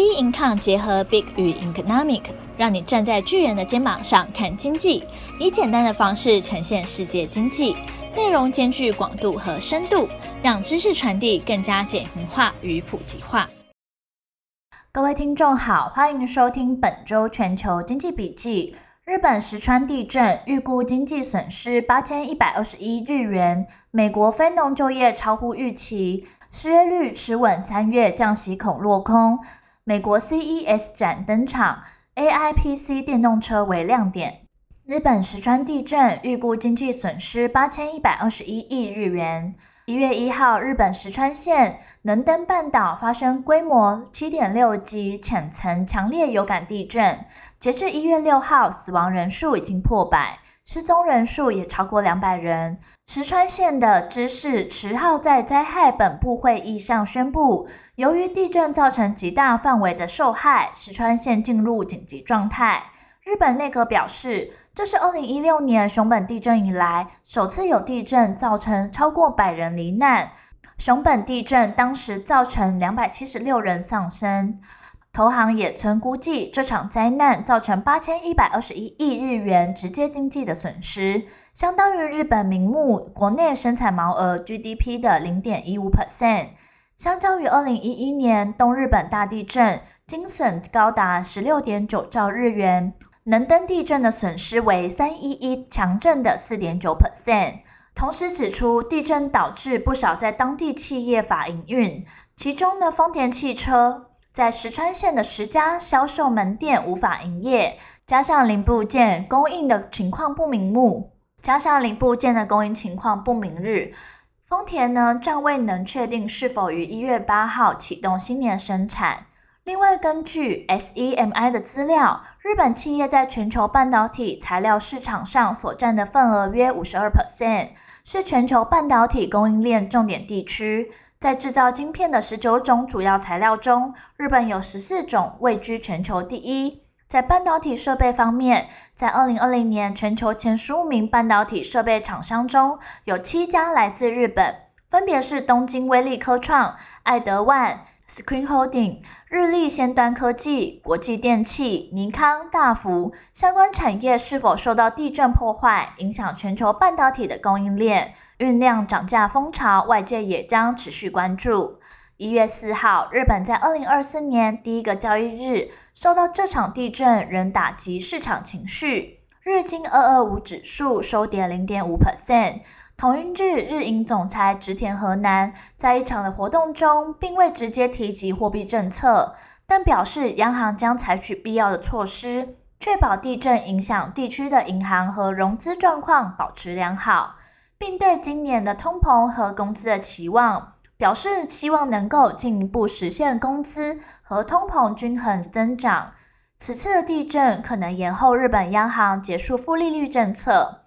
B Income 结合 Big 与 Economic，让你站在巨人的肩膀上看经济，以简单的方式呈现世界经济，内容兼具广度和深度，让知识传递更加简明化与普及化。各位听众好，欢迎收听本周全球经济笔记。日本石川地震预估经济损失八千一百二十一日元。美国非农就业超乎预期，失业率持稳，三月降息恐落空。美国 CES 展登场，AIPC 电动车为亮点。日本石川地震预估经济损失八千一百二十一亿日元。一月一号，日本石川县能登半岛发生规模七点六级浅层强烈有感地震。截至一月六号，死亡人数已经破百，失踪人数也超过两百人。石川县的知事池浩在灾害本部会议上宣布，由于地震造成极大范围的受害，石川县进入紧急状态。日本内阁表示，这是二零一六年熊本地震以来首次有地震造成超过百人罹难。熊本地震当时造成两百七十六人丧生。投行野村估计，这场灾难造成八千一百二十一亿日元直接经济的损失，相当于日本名目国内生产毛额 GDP 的零点一五 percent。相较于二零一一年东日本大地震，惊损高达十六点九兆日元。能登地震的损失为三一一强震的四点九 percent，同时指出地震导致不少在当地企业法营运，其中的丰田汽车在石川县的十家销售门店无法营业，加上零部件供应的情况不明目，加上零部件的供应情况不明日，丰田呢暂未能确定是否于一月八号启动新年生产。另外，根据 SEMI 的资料，日本企业在全球半导体材料市场上所占的份额约五十二 percent，是全球半导体供应链重点地区。在制造晶片的十九种主要材料中，日本有十四种位居全球第一。在半导体设备方面，在二零二零年，全球前十五名半导体设备厂商中有七家来自日本，分别是东京威力科创、爱德万。Screen Holding、日立先端科技、国际电器、尼康、大福相关产业是否受到地震破坏，影响全球半导体的供应链，酝酿涨价风潮，外界也将持续关注。一月四号，日本在二零二四年第一个交易日受到这场地震仍打击市场情绪，日经二二五指数收跌零点五 percent。同一日，日银总裁植田和男在一场的活动中，并未直接提及货币政策，但表示央行将采取必要的措施，确保地震影响地区的银行和融资状况保持良好，并对今年的通膨和工资的期望表示希望能够进一步实现工资和通膨均衡增长。此次的地震可能延后日本央行结束负利率政策。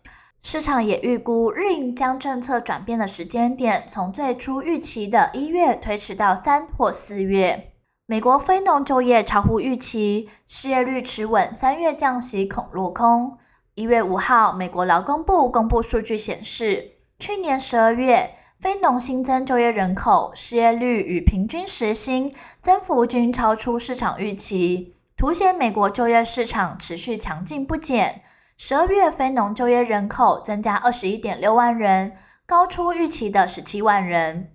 市场也预估，日银将政策转变的时间点从最初预期的一月推迟到三或四月。美国非农就业超乎预期，失业率持稳，三月降息恐落空。一月五号，美国劳工部公布数据显示，去年十二月非农新增就业人口、失业率与平均时薪增幅均超出市场预期，凸显美国就业市场持续强劲不减。十二月非农就业人口增加二十一点六万人，高出预期的十七万人。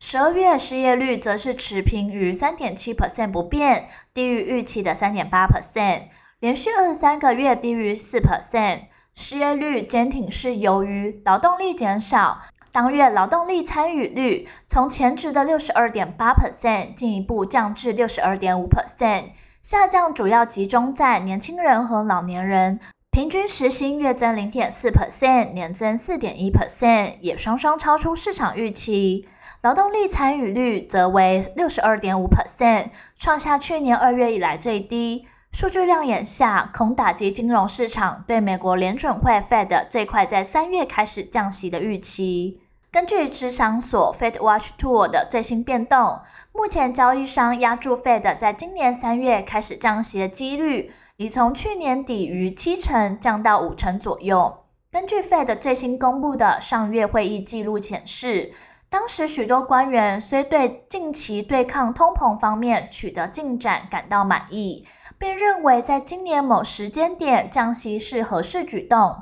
十二月失业率则是持平于三点七 percent 不变，低于预期的三点八 percent，连续二十三个月低于四 percent。失业率坚挺是由于劳动力减少，当月劳动力参与率从前值的六十二点八 percent 进一步降至六十二点五 percent，下降主要集中在年轻人和老年人。平均时薪月增零点四 percent，年增四点一 percent，也双双超出市场预期。劳动力参与率则为六十二点五 percent，创下去年二月以来最低。数据亮眼下，恐打击金融市场对美国联准会 Fed 最快在三月开始降息的预期。根据职场所 Fed Watch Tool 的最新变动，目前交易商押注 Fed 在今年三月开始降息的几率。已从去年底于七成降到五成左右。根据 Fed 最新公布的上月会议记录显示，当时许多官员虽对近期对抗通膨方面取得进展感到满意，并认为在今年某时间点降息是合适举动，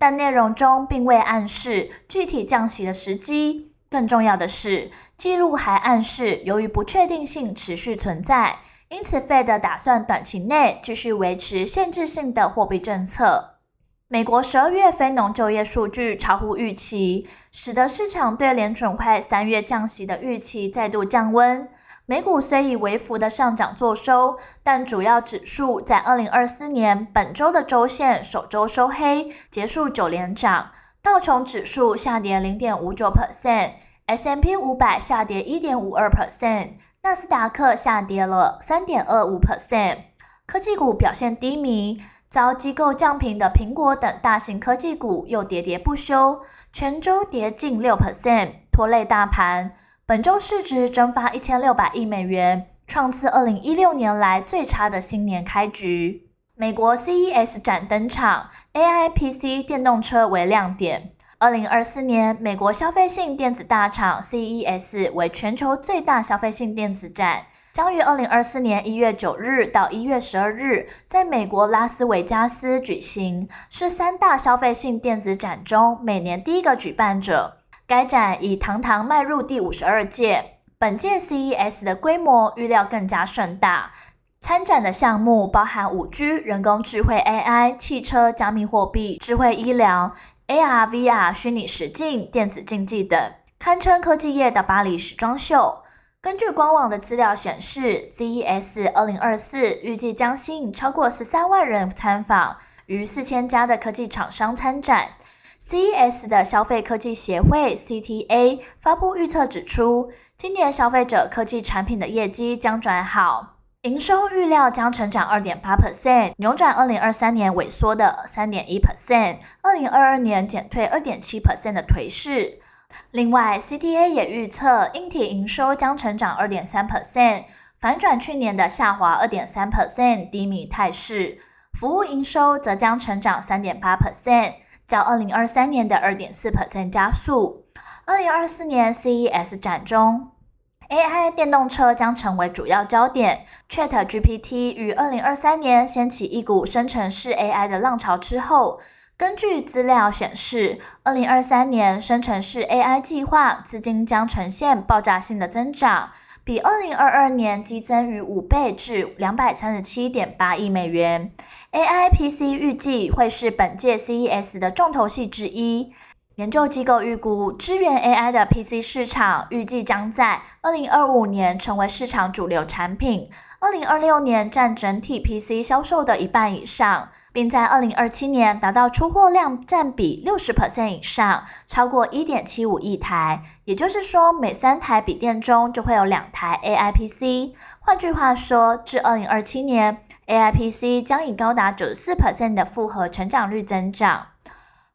但内容中并未暗示具体降息的时机。更重要的是，记录还暗示由于不确定性持续存在，因此 Fed 打算短期内继续维持限制性的货币政策。美国十二月非农就业数据超乎预期，使得市场对联准会三月降息的预期再度降温。美股虽以微幅的上涨作收，但主要指数在二零二四年本周的周线首周收黑，结束九连涨。道琼指数下跌零点五九 percent，S M P 五百下跌一点五二 percent，纳斯达克下跌了三点二五 percent。科技股表现低迷。遭机构降评的苹果等大型科技股又跌跌不休，全周跌近六 percent，拖累大盘。本周市值蒸发一千六百亿美元，创自二零一六年来最差的新年开局。美国 CES 展登场，AI PC 电动车为亮点。二零二四年，美国消费性电子大厂 CES 为全球最大消费性电子展。将于二零二四年一月九日到一月十二日，在美国拉斯维加斯举行，是三大消费性电子展中每年第一个举办者。该展已堂堂迈入第五十二届，本届 CES 的规模预料更加盛大。参展的项目包含五 G、人工智慧 AI、汽车、加密货币、智慧医疗、AR、VR、虚拟实境、电子竞技等，堪称科技业的巴黎时装秀。根据官网的资料显示，CES 二零二四预计将吸引超过十三万人参访，逾四千家的科技厂商参展。CES 的消费科技协会 CTA 发布预测指出，今年消费者科技产品的业绩将转好，营收预料将成长二点八 percent，扭转二零二三年萎缩的三点一 percent，二零二二年减退二点七 percent 的颓势。另外，CTA 也预测，硬体营收将成长二点三 percent，反转去年的下滑二点三 percent 低迷态势。服务营收则将成长三点八 percent，较二零二三年的二点四 percent 加速。二零二四年 CES 展中，AI 电动车将成为主要焦点。ChatGPT 于二零二三年掀起一股生成式 AI 的浪潮之后。根据资料显示，二零二三年生成式 AI 计划资金将呈现爆炸性的增长，比二零二二年激增逾五倍至两百三十七点八亿美元。AI PC 预计会是本届 CES 的重头戏之一。研究机构预估，支援 AI 的 PC 市场预计将在二零二五年成为市场主流产品，二零二六年占整体 PC 销售的一半以上，并在二零二七年达到出货量占比六十 percent 以上，超过一点七五亿台。也就是说，每三台笔电中就会有两台 AI PC。换句话说，至二零二七年，AI PC 将以高达九十四 percent 的复合成长率增长。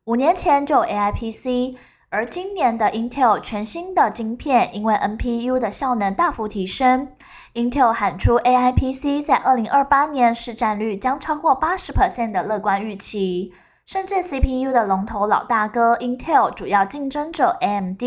五年前就有 AI PC，而今年的 Intel 全新的晶片因为 NPU 的效能大幅提升，Intel 喊出 AI PC 在二零二八年市占率将超过八十 percent 的乐观预期，甚至 CPU 的龙头老大哥 Intel 主要竞争者 AMD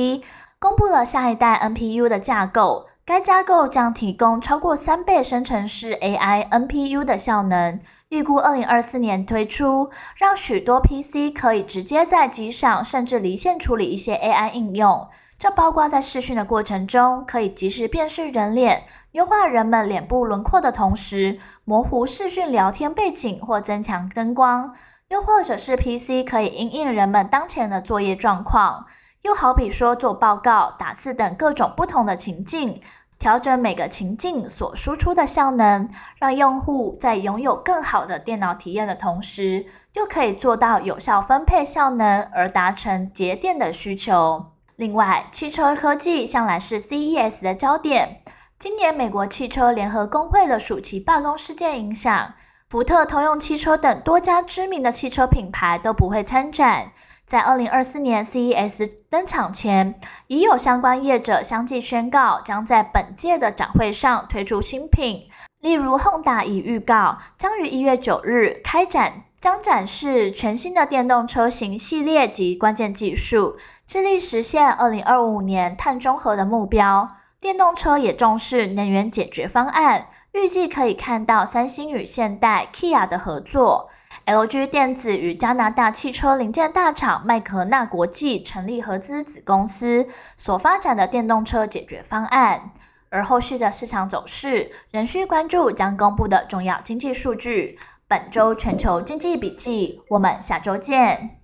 公布了下一代 NPU 的架构。该架构将提供超过三倍生成式 AI NPU 的效能，预估二零二四年推出，让许多 PC 可以直接在机上甚至离线处理一些 AI 应用。这包括在视讯的过程中，可以即时辨识人脸，优化人们脸部轮廓的同时，模糊视讯聊天背景或增强灯光，又或者是 PC 可以因应人们当前的作业状况。又好比说做报告、打字等各种不同的情境，调整每个情境所输出的效能，让用户在拥有更好的电脑体验的同时，又可以做到有效分配效能，而达成节电的需求。另外，汽车科技向来是 CES 的焦点。今年美国汽车联合工会的暑期罢工事件影响，福特、通用汽车等多家知名的汽车品牌都不会参展。在二零二四年 CES 登场前，已有相关业者相继宣告，将在本届的展会上推出新品。例如，Honda 已预告将于一月九日开展将展示全新的电动车型系列及关键技术，致力实现二零二五年碳中和的目标。电动车也重视能源解决方案，预计可以看到三星与现代、Kia 的合作，LG 电子与加拿大汽车零件大厂麦格纳国际成立合资子公司所发展的电动车解决方案。而后续的市场走势仍需关注将公布的重要经济数据。本周全球经济笔记，我们下周见。